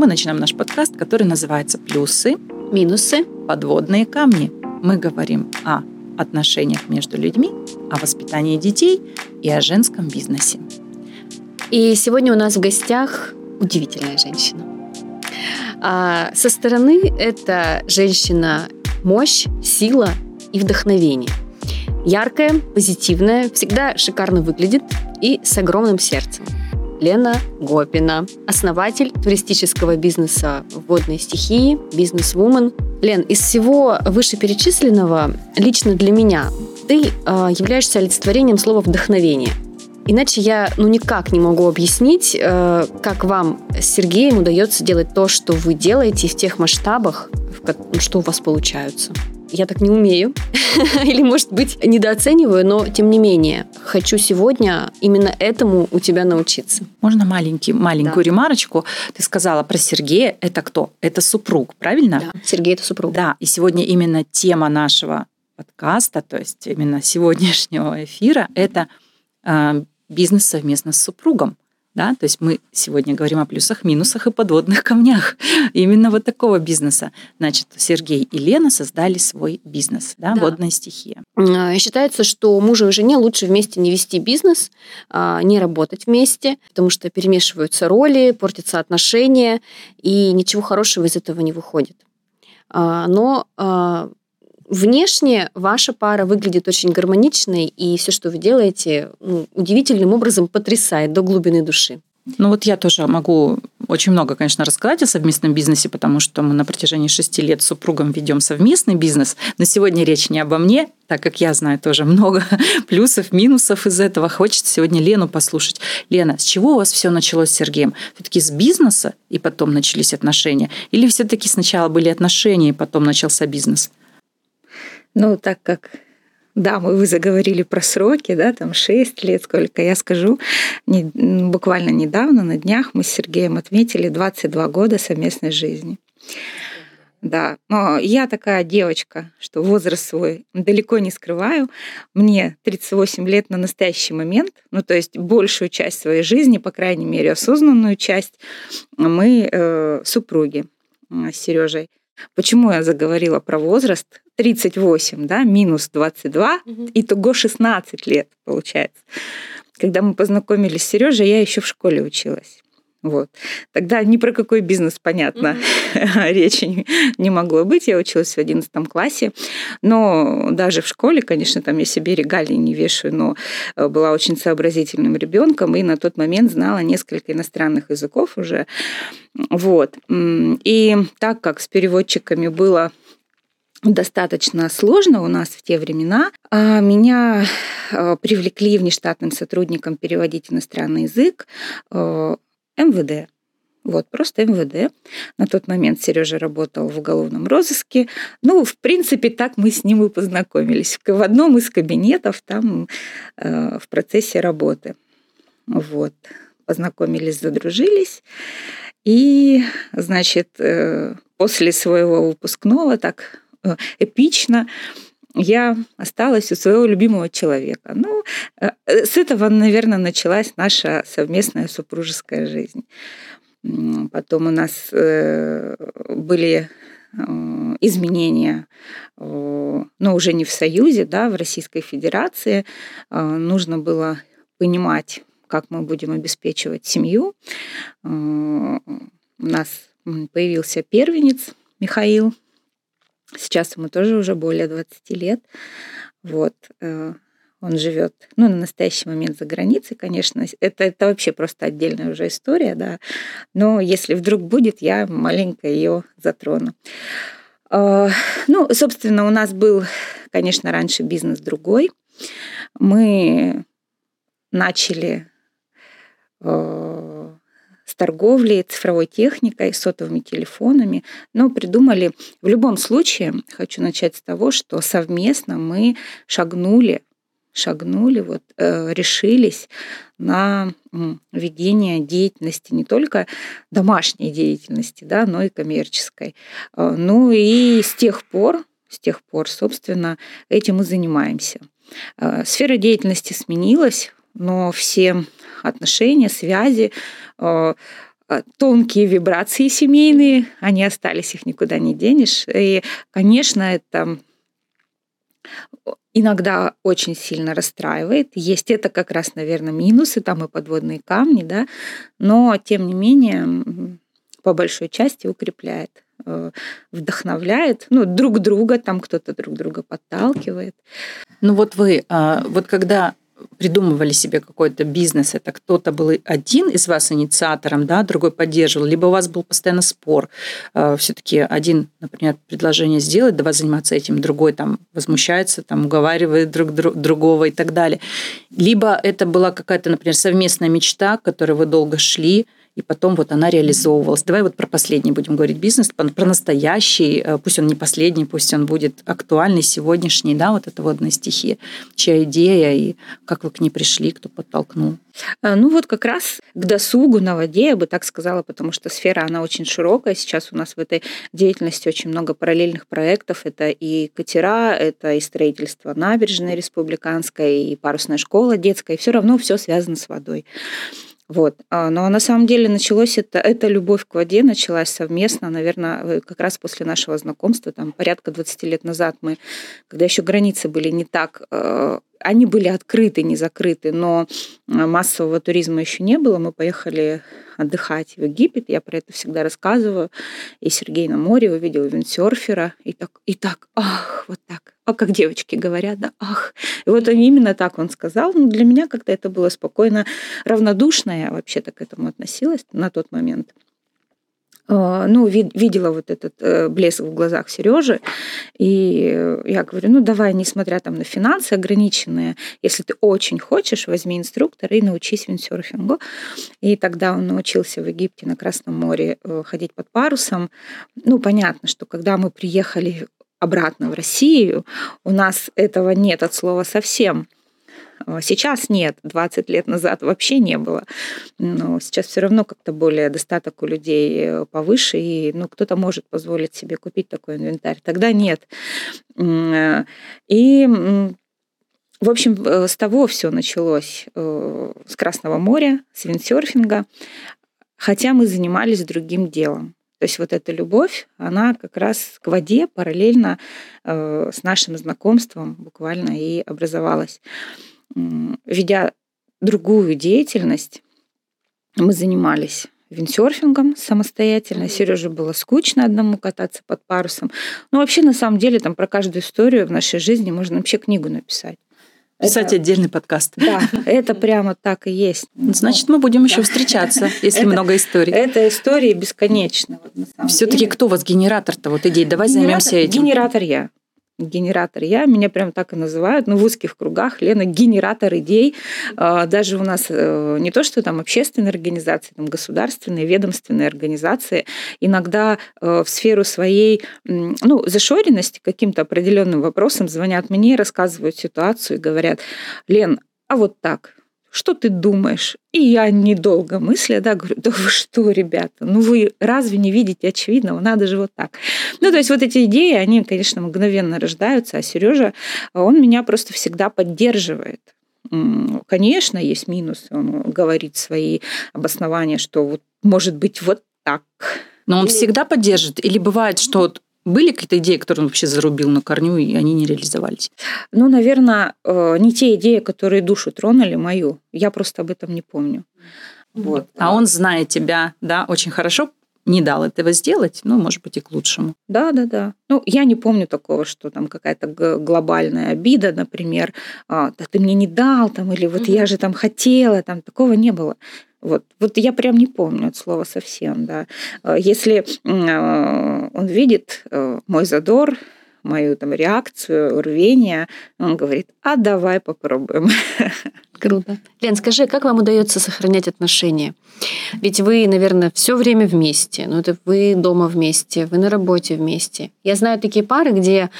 мы начинаем наш подкаст, который называется «Плюсы, минусы, подводные камни». Мы говорим о отношениях между людьми, о воспитании детей и о женском бизнесе. И сегодня у нас в гостях удивительная женщина. А со стороны это женщина мощь, сила и вдохновение. Яркая, позитивная, всегда шикарно выглядит и с огромным сердцем. Лена Гопина, основатель туристического бизнеса «Водные стихии», бизнес-вумен. Лен, из всего вышеперечисленного, лично для меня, ты э, являешься олицетворением слова «вдохновение». Иначе я ну, никак не могу объяснить, э, как вам с Сергеем удается делать то, что вы делаете в тех масштабах, в, что у вас получаются я так не умею. Или, может быть, недооцениваю, но тем не менее, хочу сегодня именно этому у тебя научиться. Можно маленький, маленькую да. ремарочку? Ты сказала про Сергея. Это кто? Это супруг, правильно? Да, Сергей – это супруг. Да, и сегодня именно тема нашего подкаста, то есть именно сегодняшнего эфира, это э, бизнес совместно с супругом. Да? То есть мы сегодня говорим о плюсах, минусах и подводных камнях именно вот такого бизнеса. Значит, Сергей и Лена создали свой бизнес, да, да. водная стихия. А, считается, что мужу и жене лучше вместе не вести бизнес, а, не работать вместе, потому что перемешиваются роли, портятся отношения, и ничего хорошего из этого не выходит. А, но Внешне ваша пара выглядит очень гармоничной, и все, что вы делаете, ну, удивительным образом потрясает до глубины души. Ну вот я тоже могу очень много, конечно, рассказать о совместном бизнесе, потому что мы на протяжении шести лет с супругом ведем совместный бизнес. Но сегодня речь не обо мне, так как я знаю тоже много плюсов, минусов из этого. Хочется сегодня Лену послушать. Лена, с чего у вас все началось с Сергеем? Все-таки с бизнеса и потом начались отношения? Или все-таки сначала были отношения и потом начался бизнес? Ну, так как да, мы вы заговорили про сроки, да, там 6 лет, сколько я скажу. Не, буквально недавно, на днях, мы с Сергеем отметили 22 года совместной жизни. Да, но я такая девочка, что возраст свой далеко не скрываю. Мне 38 лет на настоящий момент, ну то есть большую часть своей жизни, по крайней мере осознанную часть, мы э, супруги с Сережей. Почему я заговорила про возраст? 38, да, минус 22, угу. итого 16 лет получается. Когда мы познакомились с Сережей, я еще в школе училась. Вот. Тогда ни про какой бизнес, понятно, mm-hmm. речи не могло быть. Я училась в 11 классе. Но даже в школе, конечно, там я себе регалии не вешаю, но э, была очень сообразительным ребенком и на тот момент знала несколько иностранных языков уже. Вот. И так как с переводчиками было достаточно сложно у нас в те времена. А меня э, привлекли внештатным сотрудником переводить иностранный язык э, МВД. Вот, просто МВД. На тот момент Сережа работал в уголовном розыске. Ну, в принципе, так мы с ним и познакомились. В одном из кабинетов там э, в процессе работы. Вот. Познакомились, задружились. И, значит, э, после своего выпускного так э, эпично я осталась у своего любимого человека. Ну, э, с этого, наверное, началась наша совместная супружеская жизнь. Потом у нас э, были э, изменения, но уже не в Союзе, да, в Российской Федерации. Нужно было понимать, как мы будем обеспечивать семью. У нас появился первенец Михаил, Сейчас ему тоже уже более 20 лет. Вот. Э, он живет, ну, на настоящий момент за границей, конечно. Это, это вообще просто отдельная уже история, да. Но если вдруг будет, я маленько ее затрону. Э, ну, собственно, у нас был, конечно, раньше бизнес другой. Мы начали э, с торговлей, цифровой техникой, сотовыми телефонами. Но придумали, в любом случае, хочу начать с того, что совместно мы шагнули, шагнули, вот, э, решились на ведение деятельности не только домашней деятельности, да, но и коммерческой. Э, ну и с тех пор, с тех пор, собственно, этим мы занимаемся. Э, сфера деятельности сменилась, но все отношения, связи э, э, тонкие вибрации семейные, они остались, их никуда не денешь. И, конечно, это иногда очень сильно расстраивает. Есть это как раз, наверное, минусы, там и подводные камни, да, но тем не менее по большой части укрепляет э, вдохновляет, ну, друг друга, там кто-то друг друга подталкивает. Ну вот вы, а, вот когда придумывали себе какой-то бизнес, это кто-то был один из вас инициатором, да, другой поддерживал, либо у вас был постоянно спор. А, Все-таки один, например, предложение сделать, давай заниматься этим, другой там возмущается, там уговаривает друг другого и так далее. Либо это была какая-то, например, совместная мечта, к которой вы долго шли, и потом вот она реализовывалась. Давай вот про последний будем говорить бизнес, про настоящий, э, пусть он не последний, пусть он будет актуальный, сегодняшний, да, вот это водная стихия. Чья идея и как вы к ней пришли, кто подтолкнул? Э, ну вот как раз к досугу на воде, я бы так сказала, потому что сфера, она очень широкая. Сейчас у нас в этой деятельности очень много параллельных проектов. Это и катера, это и строительство набережной республиканской, и парусная школа детская, и все равно все связано с водой. Вот. А, но на самом деле началось это, эта любовь к воде началась совместно, наверное, э, как раз после нашего знакомства, там порядка 20 лет назад мы, когда еще границы были не так э, они были открыты, не закрыты, но э, массового туризма еще не было. Мы поехали отдыхать в Египет, я про это всегда рассказываю. И Сергей на море увидел виндсерфера, и так, и так, ах, вот так. А как девочки говорят, да, ах. И вот именно так он сказал. Ну, для меня как-то это было спокойно, равнодушно я вообще-то к этому относилась на тот момент. А, ну, видела вот этот э, блеск в глазах Сережи, и я говорю, ну, давай, несмотря там на финансы ограниченные, если ты очень хочешь, возьми инструктора и научись виндсерфингу. И тогда он научился в Египте на Красном море э, ходить под парусом. Ну, понятно, что когда мы приехали обратно в Россию, у нас этого нет от слова совсем. А, сейчас нет, 20 лет назад вообще не было. Но сейчас все равно как-то более достаток у людей э, повыше, и ну, кто-то может позволить себе купить такой инвентарь. Тогда нет. Э, и в общем, э, с того все началось, с Красного моря, с виндсерфинга, хотя мы занимались другим делом. То есть вот эта любовь, она как раз к воде параллельно с нашим знакомством буквально и образовалась ведя другую деятельность, мы занимались виндсерфингом самостоятельно. Сереже было скучно одному кататься под парусом. Но вообще, на самом деле, там про каждую историю в нашей жизни можно вообще книгу написать. Писать это, отдельный подкаст. Да, это прямо так и есть. Значит, мы будем еще встречаться, если это, много историй. Это истории бесконечно. Вот, Все-таки кто у вас генератор-то вот идей? Давай генератор, займемся этим. Генератор я генератор я, меня прям так и называют, ну, в узких кругах, Лена генератор идей. А, даже у нас э, не то, что там общественные организации, там государственные, ведомственные организации иногда э, в сферу своей, ну, зашоренности каким-то определенным вопросом звонят мне, рассказывают ситуацию и говорят, Лен, а вот так, что ты думаешь? И я, недолго мысля, да, говорю, да вы что, ребята, ну вы разве не видите очевидного? Надо же вот так. Ну, то есть вот эти идеи, они, конечно, мгновенно рождаются, а Сережа, он меня просто всегда поддерживает. Конечно, есть минусы. Он говорит свои обоснования, что вот может быть вот так. Но он всегда поддержит? Или бывает, что были какие-то идеи, которые он вообще зарубил на корню, и они не реализовались? Ну, наверное, э, не те идеи, которые душу тронули, мою. Я просто об этом не помню. Вот. А он, зная тебя, да, очень хорошо, не дал этого сделать, ну, может быть, и к лучшему. Да, да, да. Ну, я не помню такого, что там какая-то глобальная обида, например, а, да ты мне не дал, там, или вот mm-hmm. я же там хотела, там, такого не было. Вот, вот я прям не помню от слова совсем, да. А, если а, он видит э, мой задор, мою там реакцию, рвение, он говорит, а давай попробуем. Круто. Лен, скажи, как вам удается сохранять отношения? Ведь вы, наверное, все время вместе. Ну, это вы дома вместе, вы на работе вместе. Я знаю такие пары, где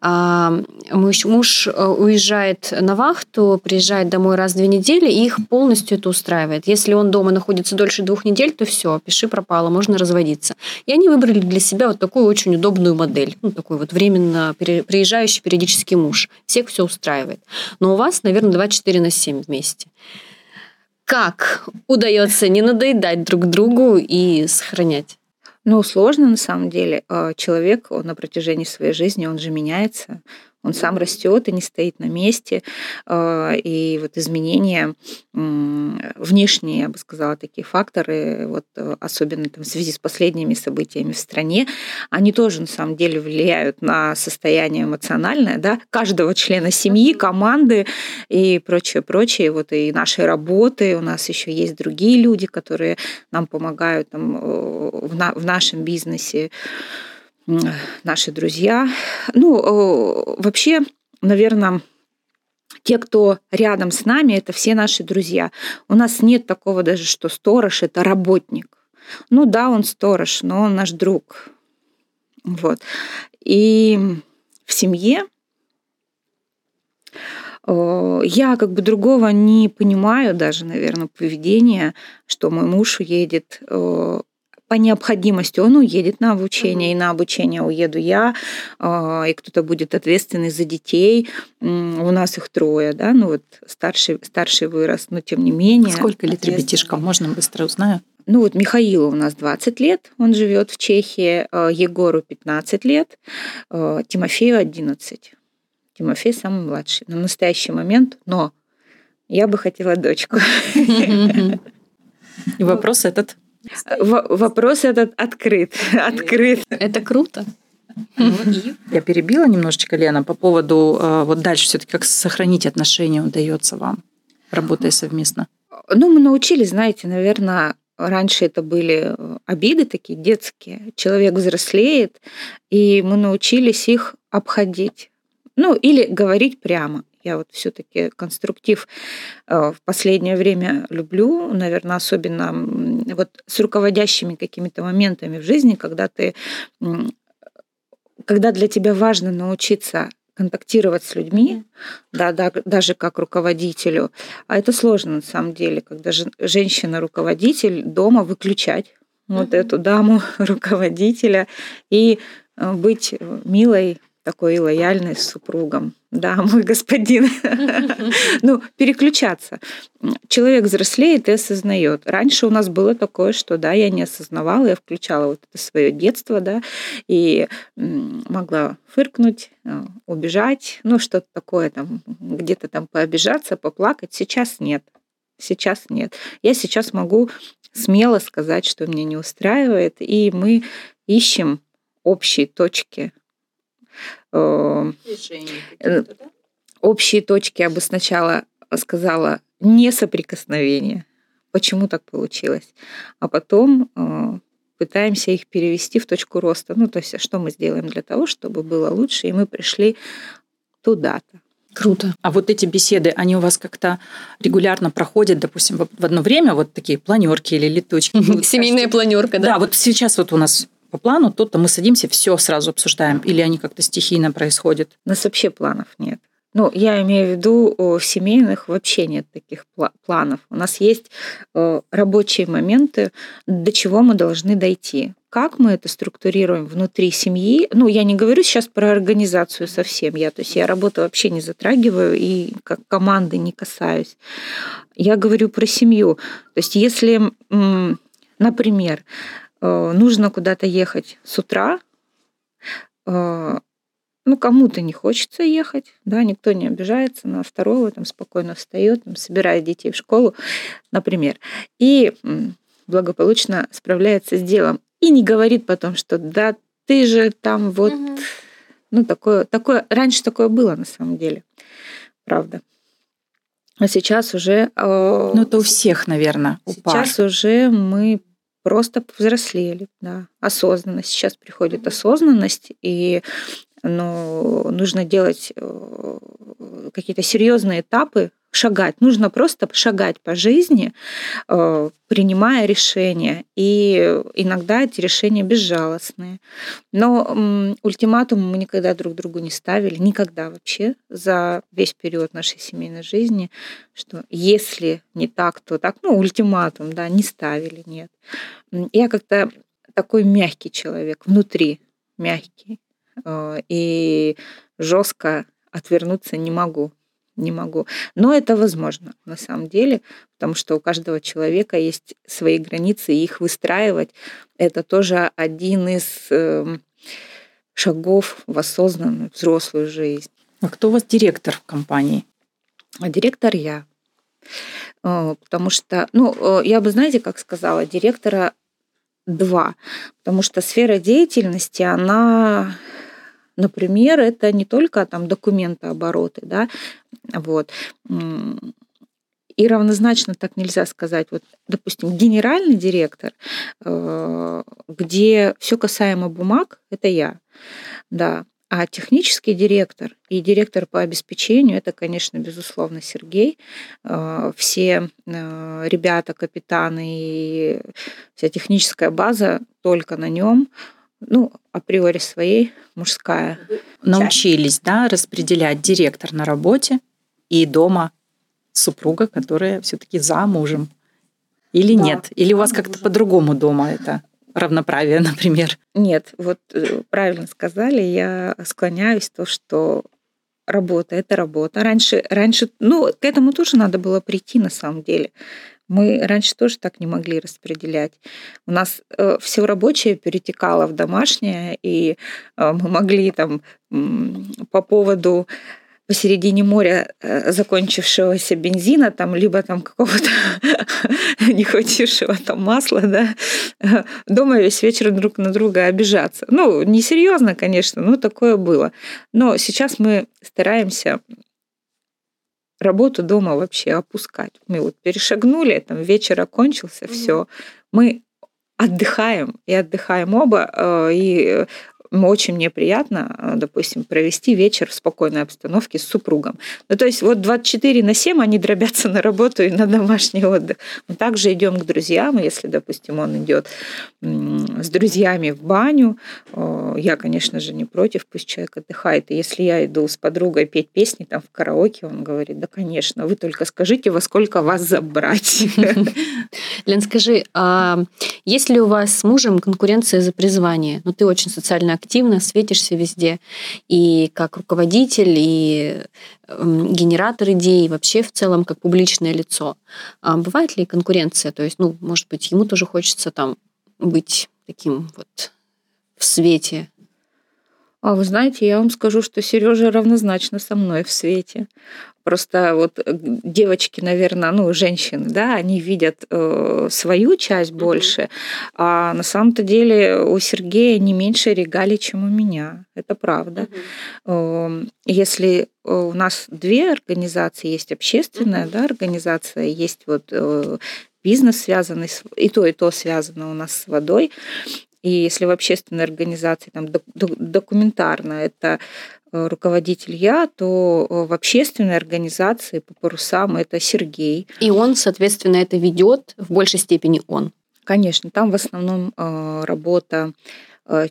а, муж, муж э, уезжает на вахту, приезжает домой раз в две недели, и их полностью это устраивает. Если он дома находится дольше двух недель, то все, пиши пропало, можно разводиться. И они выбрали для себя вот такую очень удобную модель. Ну, такой вот временно приезжающий периодический муж. Всех все устраивает. Но у вас, наверное, 24 на 7 вместе. Как удается не надоедать друг другу и сохранять? Ну, сложно на самом деле. А, человек он на протяжении своей жизни, он же меняется. Он сам растет и не стоит на месте. А, и вот изменения внешние, я бы сказала, такие факторы, вот особенно там, в связи с последними событиями в стране, они тоже на самом деле влияют на состояние эмоциональное да, каждого члена семьи, команды и прочее, прочее. Вот и нашей работы. У нас еще есть другие люди, которые нам помогают там, э, в, на, в нашем бизнесе наши друзья. Ну, вообще, наверное, те, кто рядом с нами, это все наши друзья. У нас нет такого даже, что сторож – это работник. Ну да, он сторож, но он наш друг. Вот. И в семье я как бы другого не понимаю даже, наверное, поведения, что мой муж уедет по необходимости он уедет на обучение, mm-hmm. и на обучение уеду я, а, и кто-то будет ответственный за детей. У нас их трое, да, ну вот старший, старший вырос, но тем не менее. Сколько лет ребятишкам? Можно быстро узнаю? Ну вот Михаилу у нас 20 лет, он живет в Чехии, а, Егору 15 лет, а, Тимофею 11. Тимофей самый младший на настоящий момент, но я бы хотела дочку. И вопрос этот Вопрос этот открыт. открыт. Это круто. Ну, Я перебила немножечко, Лена, по поводу э, вот дальше все-таки как сохранить отношения удается вам, работая совместно? Ну, мы научились, знаете, наверное, раньше это были обиды такие детские. Человек взрослеет, и мы научились их обходить. Ну, или говорить прямо. Я вот все-таки конструктив э, в последнее время люблю, наверное, особенно вот с руководящими какими-то моментами в жизни, когда ты, когда для тебя важно научиться контактировать с людьми, да, да, даже как руководителю. А это сложно на самом деле, когда женщина-руководитель дома выключать вот эту даму руководителя и э, быть милой, такой лояльной с супругом. Да, мой господин. Ну, переключаться. Человек взрослеет и осознает. Раньше у нас было такое, что да, я не осознавала, я включала вот это свое детство, да, и могла фыркнуть, э, убежать, ну, что-то такое там, где-то там пообижаться, поплакать. Сейчас нет. Сейчас нет. Я сейчас могу смело сказать, что меня не устраивает, и мы ищем общие точки Э, общие точки, я бы сначала сказала, не соприкосновение. Почему так получилось? А потом э, пытаемся их перевести в точку роста. Ну, то есть, что мы сделаем для того, чтобы было лучше, и мы пришли туда-то. Круто. А вот эти беседы, они у вас как-то регулярно проходят, допустим, в одно время, вот такие планерки или летучки? Семейная планерка, да? Да, вот сейчас вот у нас по плану, то-то мы садимся, все сразу обсуждаем. Или они как-то стихийно происходят? У нас вообще планов нет. Ну, я имею в виду, в семейных вообще нет таких планов. У нас есть рабочие моменты, до чего мы должны дойти. Как мы это структурируем внутри семьи? Ну, я не говорю сейчас про организацию совсем. Я, то есть я работу вообще не затрагиваю и как команды не касаюсь. Я говорю про семью. То есть если, например, Э, нужно куда-то ехать с утра, э, ну, кому-то не хочется ехать, да, никто не обижается на второго, там спокойно встает, там, собирает детей в школу, например, и благополучно справляется с делом. И не говорит потом, что да, ты же там вот, угу. ну, такое, такое, раньше такое было на самом деле, правда. А сейчас уже... Э, ну, это у всех, наверное, у Сейчас пар. уже мы просто повзрослели, да, осознанность. Сейчас приходит осознанность, и ну, нужно делать э, какие-то серьезные этапы, шагать. Нужно просто шагать по жизни, э, принимая решения. И иногда эти решения безжалостные. Но ультиматум мы никогда друг другу не ставили, никогда вообще за весь период нашей семейной жизни, что если не так, то так. Ну, ультиматум, да, не ставили, нет. Я как-то такой мягкий человек, внутри мягкий. Э, и жестко отвернуться не могу. Не могу. Но это возможно на самом деле, потому что у каждого человека есть свои границы, и их выстраивать это тоже один из эм, шагов в осознанную взрослую жизнь. А кто у вас директор в компании? А директор я. Э, потому что, ну, э, я бы, знаете, как сказала, директора два. Потому что сфера деятельности, она Например, это не только там документообороты, да, вот. И равнозначно так нельзя сказать. Вот, допустим, генеральный директор, э, где все касаемо бумаг, это я, да. А технический директор и директор по обеспечению, это, конечно, безусловно, Сергей. Э, все э, ребята, капитаны и вся техническая база только на нем ну, априори своей, мужская. Научились, да, распределять директор на работе и дома супруга, которая все-таки за мужем. Или да, нет? Или у вас как-то по-другому дома это равноправие, например? Нет, вот э, правильно сказали, я склоняюсь то, что работа это работа. Раньше, раньше, ну, к этому тоже надо было прийти на самом деле. Мы раньше тоже так не могли распределять. У нас э, все рабочее перетекало в домашнее, и э, мы могли там по поводу посередине моря э, закончившегося бензина, там, либо там какого-то не хватившего там масла, да, дома весь вечер друг на друга обижаться. Ну, несерьезно, конечно, но такое было. Но сейчас мы стараемся работу дома вообще опускать. Мы вот перешагнули, там вечер окончился, mm-hmm. все. Мы отдыхаем и отдыхаем оба, э, и очень мне приятно, э, допустим, провести вечер в спокойной обстановке с супругом. Ну, то есть вот 24 на 7 они дробятся на работу и на домашний отдых. Мы также идем к друзьям, если, допустим, он идет с друзьями в баню, э, я, конечно же, не против, пусть человек отдыхает. И если я иду с подругой петь песни там в караоке, он говорит, да, конечно, вы только скажите, во сколько вас забрать. Лен, скажи, а есть ли у вас с мужем конкуренция за призвание? Ну, ты очень социально активно, светишься везде. И как руководитель, и эм, генератор идей, и вообще в целом как публичное лицо. А бывает ли конкуренция? То есть, ну, может быть, ему тоже хочется там быть таким вот в свете а вы знаете, я вам скажу, что Сережа равнозначно со мной в свете. Просто вот э, девочки, наверное, ну, женщины, да, они видят э, свою часть больше, mm-hmm. а на самом-то деле у Сергея не меньше регалий, чем у меня. Это правда. Mm-hmm. Э, если у нас две организации, есть общественная mm-hmm. да, организация, есть вот э, бизнес связанный, с, и то, и то связано у нас с водой. И если в общественной организации там документарно это э, руководитель я, то э, в общественной организации по парусам это Сергей. И он, соответственно, это ведет в большей степени он. Конечно, там в основном э, работа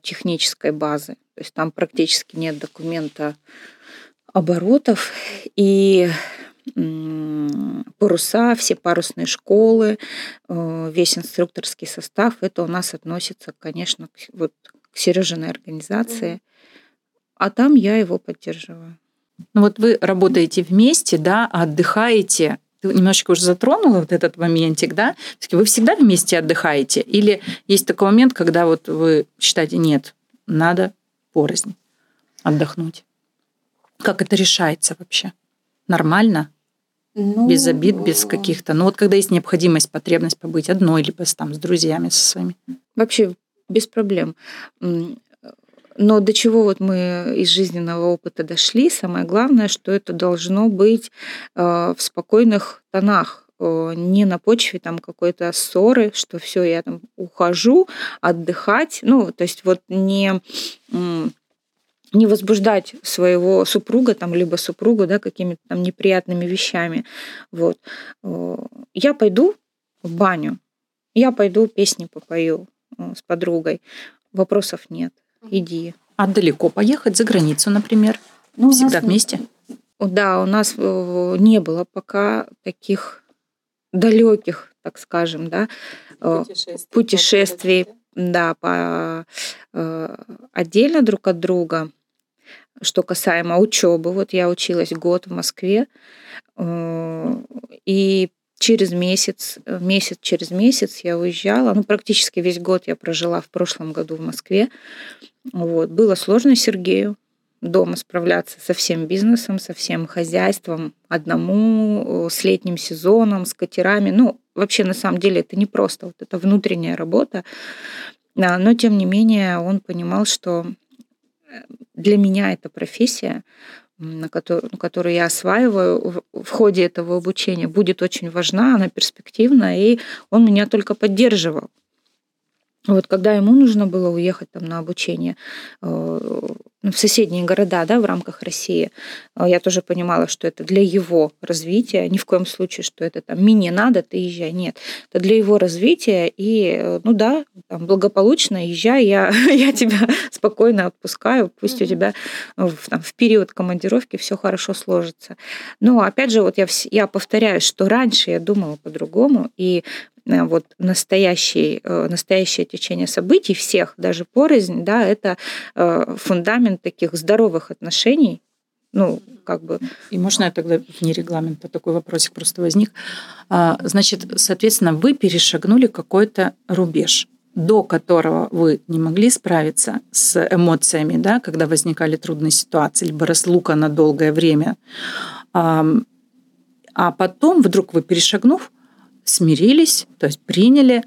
технической базы. То есть там практически нет документа оборотов. И паруса, все парусные школы, э, весь инструкторский состав, это у нас относится, конечно, к, вот, к Сережиной организации. А там я его поддерживаю. Ну вот вы работаете вместе, да, отдыхаете. Ты немножечко уже затронула вот этот моментик, да? Вы всегда вместе отдыхаете? Или есть такой момент, когда вот вы считаете, нет, надо порознь отдохнуть? Как это решается вообще? Нормально? Ну, без обид, без каких-то. Ну вот когда есть необходимость, потребность побыть одной, либо там с друзьями со своими. Вообще без проблем. Но до чего вот мы из жизненного опыта дошли, самое главное, что это должно быть э, в спокойных тонах, э, не на почве там какой-то ссоры, что все, я там ухожу отдыхать. Ну, то есть вот не не возбуждать своего супруга там, либо супругу да, какими-то там неприятными вещами. Вот. Э, я пойду в баню, я пойду песни попою э, с подругой. Вопросов нет. Иди. А далеко поехать за границу, например? Ну, Всегда вместе? Да, у нас э, не было пока таких далеких, так скажем, да, путешествий, путешествий да, по, отдельно друг от друга. Что касаемо учебы, вот я училась год в Москве, и через месяц, месяц через месяц я уезжала. Ну, практически весь год я прожила в прошлом году в Москве. Вот. Было сложно Сергею дома справляться со всем бизнесом, со всем хозяйством одному, с летним сезоном, с катерами. Ну, вообще, на самом деле, это не просто, вот это внутренняя работа. Но, тем не менее, он понимал, что э, для меня эта профессия, на которую, которую я осваиваю в ходе этого обучения, будет очень важна, она перспективна, и он меня только поддерживал. Вот когда ему нужно было уехать там на обучение э, в соседние города, да, в рамках России, э, я тоже понимала, что это для его развития, ни в коем случае, что это там мне надо, ты езжай, нет, это для его развития, и, э, ну да, там, благополучно езжай, я, я тебя спокойно отпускаю, пусть у тебя в, там, в период командировки все хорошо сложится. Но опять же, вот я, я повторяю, что раньше я думала по-другому, и вот настоящий, э, настоящее течение событий всех, даже порознь, да, это э, фундамент таких здоровых отношений, ну, как бы. И можно я тогда вне регламента такой вопросик просто возник. А, значит, соответственно, вы перешагнули какой-то рубеж, до которого вы не могли справиться с эмоциями, да, когда возникали трудные ситуации, либо разлука на долгое время. А потом вдруг вы, перешагнув, смирились, то есть приняли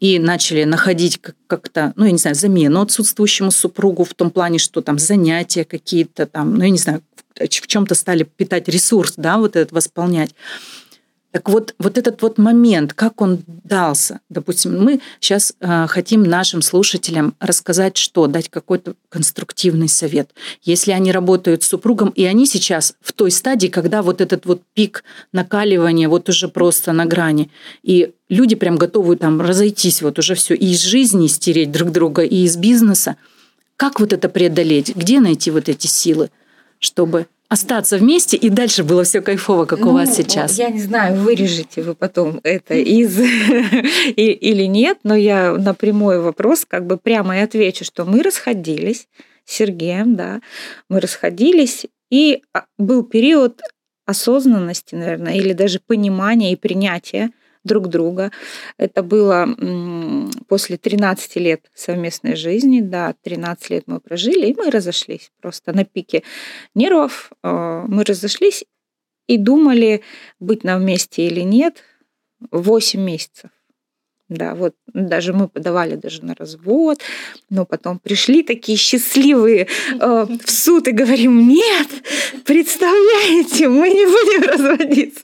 и начали находить как-то, ну, я не знаю, замену отсутствующему супругу в том плане, что там занятия какие-то там, ну, я не знаю, в чем-то стали питать ресурс, да, вот этот восполнять. Так вот, вот этот вот момент, как он дался, допустим, мы сейчас э, хотим нашим слушателям рассказать, что дать какой-то конструктивный совет. Если они работают с супругом, и они сейчас в той стадии, когда вот этот вот пик накаливания вот уже просто на грани, и люди прям готовы там разойтись, вот уже все, и из жизни стереть друг друга, и из бизнеса. Как вот это преодолеть? Где найти вот эти силы, чтобы остаться вместе, и дальше было все кайфово, как ну, у вас сейчас? Я не знаю, вырежете вы потом это из или нет, но я на прямой вопрос как бы прямо и отвечу, что мы расходились с Сергеем, да, мы расходились, и а, был период осознанности, наверное, или даже понимания и принятия друг друга. Это было после 13 лет совместной жизни, да, 13 лет мы прожили, и мы разошлись просто на пике нервов. Э, мы разошлись и думали, быть нам вместе или нет, 8 месяцев. Да, вот даже мы подавали даже на развод, но потом пришли такие счастливые э, в суд и говорим, нет, представляете, мы не будем разводиться.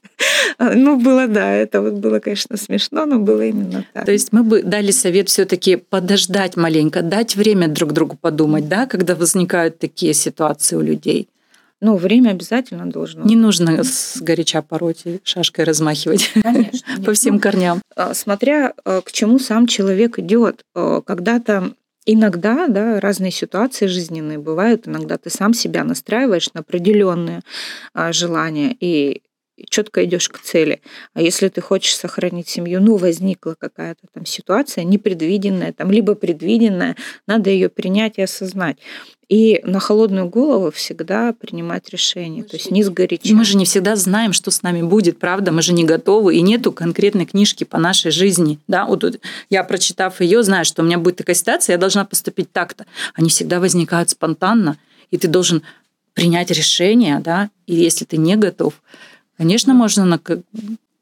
А, ну, было, да, это вот было, конечно, смешно, но было именно так. То есть мы бы дали совет все таки подождать маленько, дать время друг другу подумать, да, когда возникают такие ситуации у людей. Ну, время обязательно должно. Не нужно с горяча пороть и шашкой размахивать Конечно, по всем корням. А, смотря а, к чему сам человек идет. А, когда-то Иногда, да, разные ситуации жизненные бывают. Иногда ты сам себя настраиваешь на определенные желания и четко идешь к цели. А если ты хочешь сохранить семью, ну, возникла какая-то там ситуация непредвиденная, там, либо предвиденная, надо ее принять и осознать. И на холодную голову всегда принимать решение, то есть не сгоряча. Мы же не всегда знаем, что с нами будет, правда? Мы же не готовы, и нету конкретной книжки по нашей жизни. Да? Вот я, прочитав ее, знаю, что у меня будет такая ситуация, я должна поступить так-то. Они всегда возникают спонтанно, и ты должен принять решение, да, и если ты не готов, конечно, можно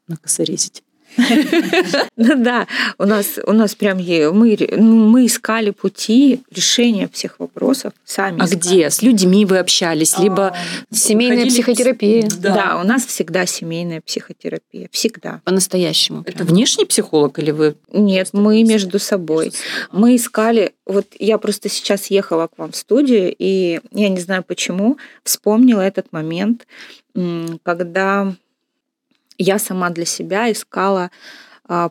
накосорезить. Ну да, у нас, у нас прям мы, мы искали пути решения всех вопросов сами. А где? С людьми вы общались? Либо а, семейная психотерапия? Да. у нас всегда семейная психотерапия. Всегда. По-настоящему. Это внешний психолог или вы? Нет, мы между собой. Мы искали... Вот я просто сейчас ехала к вам в студию, и я не знаю почему, вспомнила этот момент, когда я сама для себя искала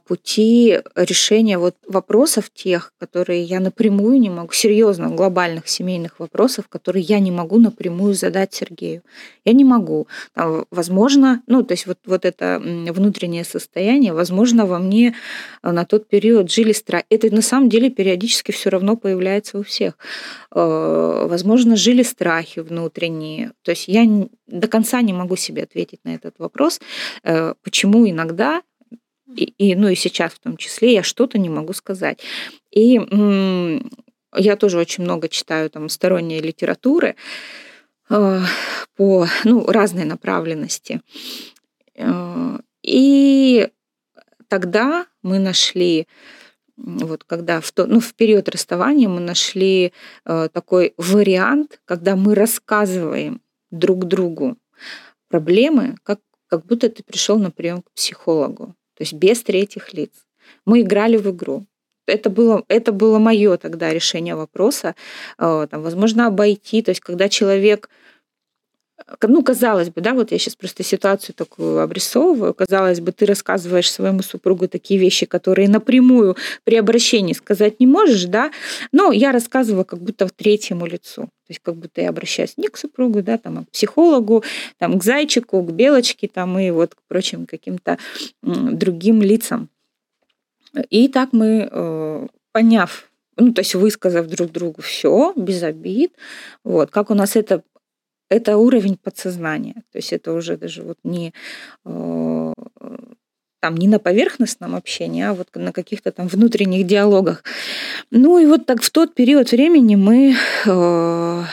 пути решения вот вопросов тех, которые я напрямую не могу, серьезно, глобальных семейных вопросов, которые я не могу напрямую задать Сергею. Я не могу. Возможно, ну, то есть вот, вот это внутреннее состояние, возможно, во мне а, на тот период жили страхи. Это на самом деле периодически все равно появляется у всех. А, возможно, жили страхи внутренние. То есть я до конца не могу себе ответить на этот вопрос, э, почему иногда и, и, ну и сейчас в том числе я что-то не могу сказать. И я тоже очень много читаю там сторонней литературы э, по ну, разной направленности. Э, и тогда мы нашли, вот когда в, то, ну, в период расставания мы нашли э, такой вариант, когда мы рассказываем друг другу проблемы, как, как будто ты пришел на прием к психологу то есть без третьих лиц. Мы играли в игру. Это было, это было мое тогда решение вопроса. Э, там, возможно, обойти. То есть, когда человек ну, казалось бы, да, вот я сейчас просто ситуацию такую обрисовываю, казалось бы, ты рассказываешь своему супругу такие вещи, которые напрямую при обращении сказать не можешь, да, но я рассказываю как будто в третьему лицу, то есть как будто я обращаюсь не к супругу, да, там, а к психологу, там, к зайчику, к белочке, там, и вот к прочим каким-то другим лицам. И так мы, э, поняв ну, то есть высказав друг другу все без обид, вот, как у нас это это уровень подсознания. То есть это уже даже вот не э, там не на поверхностном общении, а вот на каких-то там внутренних диалогах. Ну и вот так в тот период времени мы э,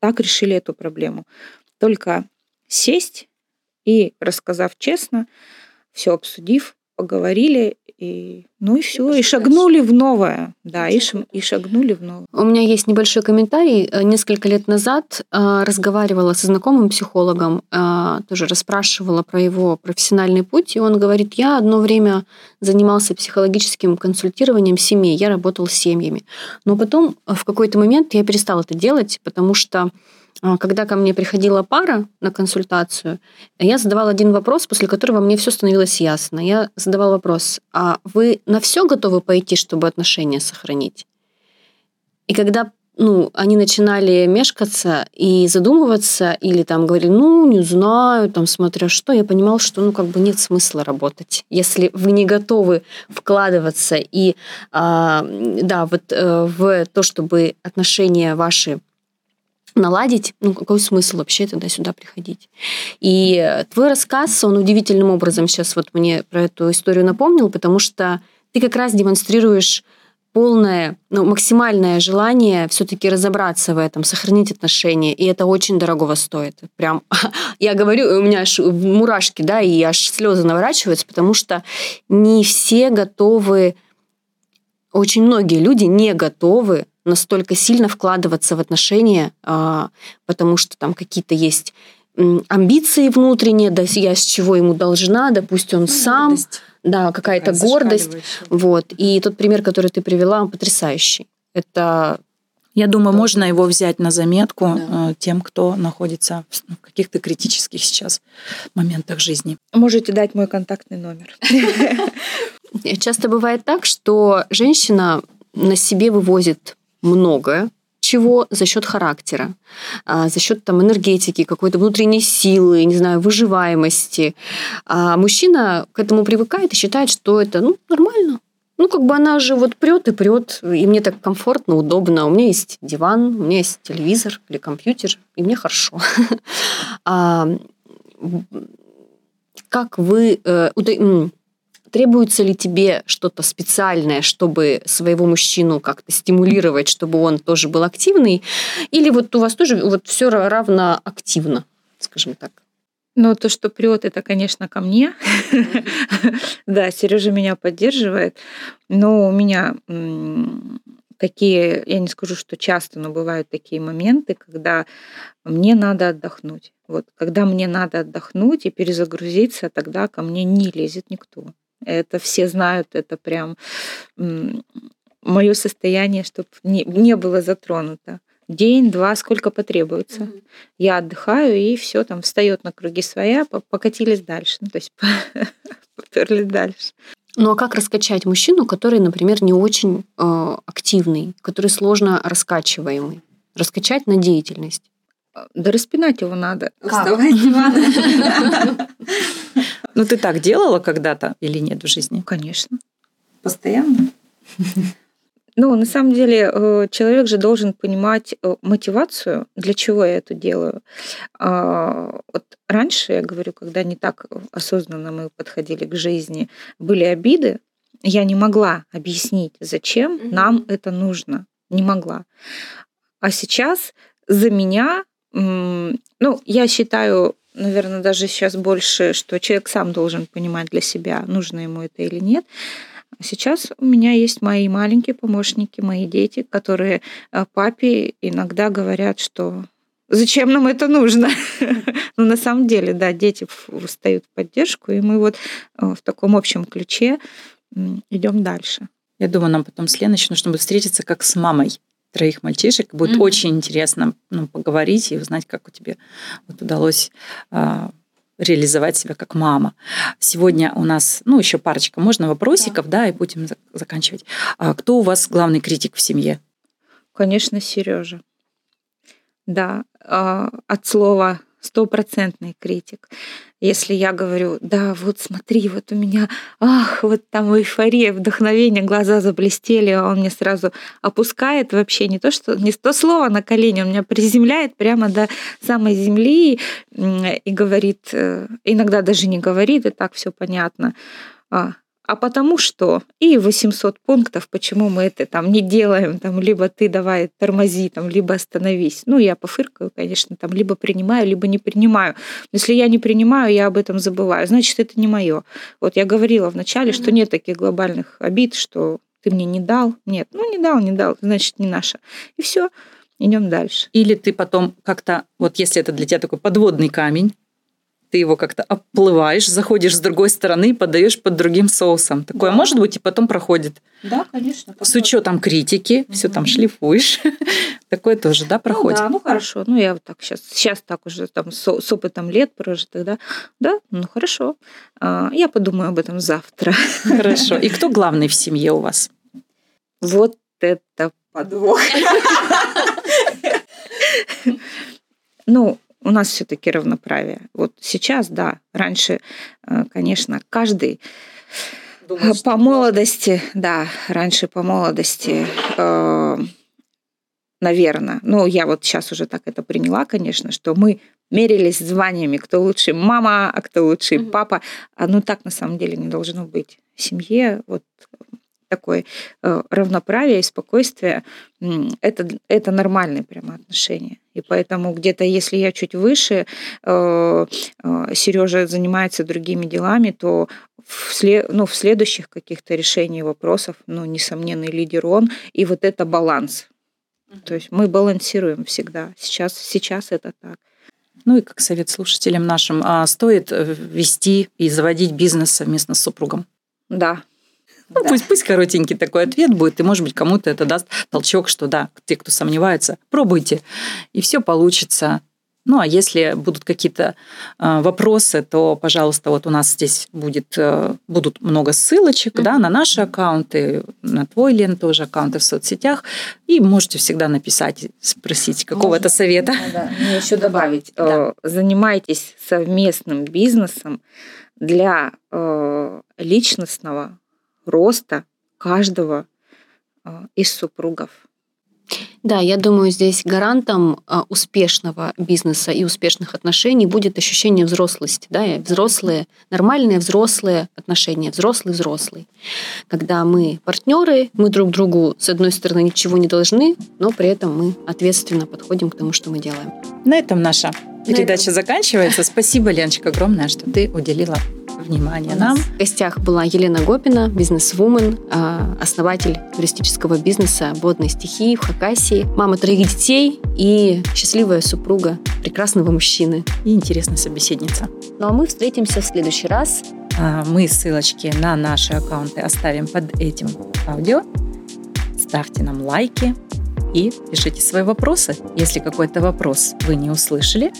так решили эту проблему. Только сесть и рассказав честно, все обсудив, поговорили, и, ну и все, и шагнули в новое, да, и, ш, и шагнули в новое. У меня есть небольшой комментарий. Э, несколько лет назад э, разговаривала со знакомым психологом, э, тоже расспрашивала про его профессиональный путь, и он говорит, я одно время занимался психологическим консультированием семей, я работал с семьями, но потом в какой-то момент я перестал это делать, потому что когда ко мне приходила пара на консультацию, я задавала один вопрос, после которого мне все становилось ясно. Я задавала вопрос, а вы на все готовы пойти, чтобы отношения сохранить? И когда ну, они начинали мешкаться и задумываться, или там говорили, ну, не знаю, там, смотря что, я понимал, что, ну, как бы нет смысла работать. Если вы не готовы вкладываться и, а, да, вот э, в то, чтобы отношения ваши наладить, ну какой смысл вообще тогда сюда приходить? И твой рассказ, он удивительным образом сейчас вот мне про эту историю напомнил, потому что ты как раз демонстрируешь полное, ну, максимальное желание все-таки разобраться в этом, сохранить отношения, и это очень дорогого стоит. Прям, я говорю, у меня аж мурашки, да, и аж слезы наворачиваются, потому что не все готовы, очень многие люди не готовы настолько сильно вкладываться в отношения, а, потому что там какие-то есть амбиции внутренние, да, я с чего ему должна, да пусть он ну, сам, гордость. да, какая-то Такая гордость, вот. И тот пример, который ты привела, он потрясающий. Это я думаю, можно его взять на заметку да. Э, тем, кто находится в каких-то критических сейчас моментах жизни. Можете дать мой контактный номер. Часто бывает так, что женщина на себе вывозит многое, чего за счет характера, а, за счет там энергетики, какой-то внутренней силы, не знаю, выживаемости. А мужчина к этому привыкает и считает, что это ну, нормально. Ну, как бы она же вот прет и прет, и мне так комфортно, удобно. У меня есть диван, у меня есть телевизор или компьютер, и мне хорошо. А, как вы э, Требуется ли тебе что-то специальное, чтобы своего мужчину как-то стимулировать, чтобы он тоже был активный? Или вот у вас тоже вот все равно активно, скажем так? Ну, то, что прет, это, конечно, ко мне. Да, Сережа меня поддерживает. Но у меня такие, я не скажу, что часто, но бывают такие моменты, когда мне надо отдохнуть. Вот когда мне надо отдохнуть и перезагрузиться, тогда ко мне не лезет никто. Это все знают, это прям мое состояние, чтобы не, не было затронуто. День, два, сколько потребуется. Mm-hmm. Я отдыхаю, и все там встает на круги своя, покатились дальше. Ну, то есть поперли дальше. Ну а как раскачать мужчину, который, например, не очень э, активный, который сложно раскачиваемый? Раскачать на деятельность. Да распинать его надо. Как? Ну, ты так делала когда-то или нет в жизни? Конечно. Постоянно? Ну, на самом деле, э, человек же должен понимать э, мотивацию, для чего я это делаю. А, вот раньше, я говорю, когда не так осознанно мы подходили к жизни, были обиды, я не могла объяснить, зачем mm-hmm. нам это нужно. Не могла. А сейчас за меня, ну, я считаю, наверное, даже сейчас больше, что человек сам должен понимать для себя, нужно ему это или нет. Сейчас у меня есть мои маленькие помощники, мои дети, которые э, папе иногда говорят, что зачем нам это нужно? Но на самом деле, да, дети встают в поддержку, и мы вот э, в таком общем ключе идем дальше. Я думаю, нам потом с Леной еще нужно будет встретиться как с мамой троих мальчишек. Будет mm-hmm. очень интересно ну, поговорить и узнать, как у тебя вот удалось а, реализовать себя как мама. Сегодня у нас, ну, еще парочка, можно вопросиков, да, да и будем заканчивать. А кто у вас главный критик в семье? Конечно, Сережа. Да, а, от слова стопроцентный критик. Если я говорю, да, вот смотри, вот у меня, ах, вот там эйфория, вдохновение, глаза заблестели, а он мне сразу опускает вообще не то, что не то слово на колени, он меня приземляет прямо до самой земли и говорит, э, иногда даже не говорит, и так все понятно. А, потому что и 800 пунктов, почему мы это там не делаем, там, либо ты давай тормози, там, либо остановись. Ну, я пофыркаю, конечно, там, либо принимаю, либо не принимаю. Но если я не принимаю, я об этом забываю, значит, это не мое. Вот я говорила вначале, mm-hmm. что нет таких глобальных обид, что ты мне не дал. Нет, ну, не дал, не дал, значит, не наше. И все, идем дальше. Или ты потом как-то, вот если это для тебя такой подводный камень, ты его как-то оплываешь, заходишь с другой стороны и подаешь под другим соусом. Такое да. может быть и потом проходит. Да, конечно. С учетом критики, угу. все там шлифуешь. Такое тоже, да, проходит. Ну, да, ну хорошо. Ну, я вот так сейчас, сейчас так уже там с, с опытом лет прожитых, да. Да, ну хорошо. А, я подумаю об этом завтра. Хорошо. И кто главный в семье у вас? Вот это подвох. Ну, у нас все-таки равноправие. Вот сейчас, да, раньше, э, конечно, каждый Думаю, по молодости, да, раньше по молодости, э, наверное, ну, я вот сейчас уже так это приняла, конечно, что мы мерились званиями, кто лучший мама, а кто mm-hmm. папа. А ну так на самом деле не должно быть. В семье вот такое э, равноправие и спокойствие, это, это нормальные прямо отношения. И поэтому где-то, если я чуть выше, э, э, Сережа занимается другими делами, то в, след, ну, в следующих каких-то решениях вопросов, ну, несомненный лидер он, и вот это баланс. То есть мы балансируем всегда. Сейчас, сейчас это так. Ну и как совет слушателям нашим, а стоит вести и заводить бизнес совместно с супругом? Да, ну, да. пусть, пусть коротенький такой ответ будет, и, может быть, кому-то это даст толчок, что да, те, кто сомневается, пробуйте, и все получится. Ну, а если будут какие-то э, вопросы, то, пожалуйста, вот у нас здесь будет, э, будут много ссылочек mm-hmm. да, на наши аккаунты, на твой, Лен, тоже аккаунты в соцсетях. И можете всегда написать, спросить какого-то совета. Да, да. Мне еще добавить. Да. Э, занимайтесь совместным бизнесом для э, личностного роста каждого а, из супругов. Да, я думаю, здесь гарантом а, успешного бизнеса и успешных отношений будет ощущение взрослости. Да? Взрослые, нормальные взрослые отношения, взрослый-взрослый. Когда мы партнеры, мы друг другу, с одной стороны, ничего не должны, но при этом мы ответственно подходим к тому, что мы делаем. На этом наша передача заканчивается. Спасибо, Леночка, огромное, что ты уделила внимание нам. В гостях была Елена Гопина, бизнес-вумен, а, основатель туристического бизнеса «Водной стихии» в Хакасии, мама троих детей и счастливая супруга прекрасного мужчины. И интересная собеседница. Ну а мы встретимся в следующий раз. А, мы ссылочки на наши аккаунты оставим под этим аудио. Ставьте нам лайки, и пишите свои вопросы. Если какой-то вопрос вы не услышали,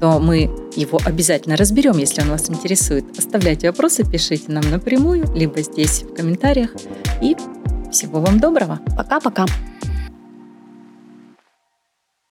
то мы его обязательно разберем, если он вас интересует. Оставляйте вопросы, пишите нам напрямую, либо здесь в комментариях. И всего вам доброго. Пока-пока.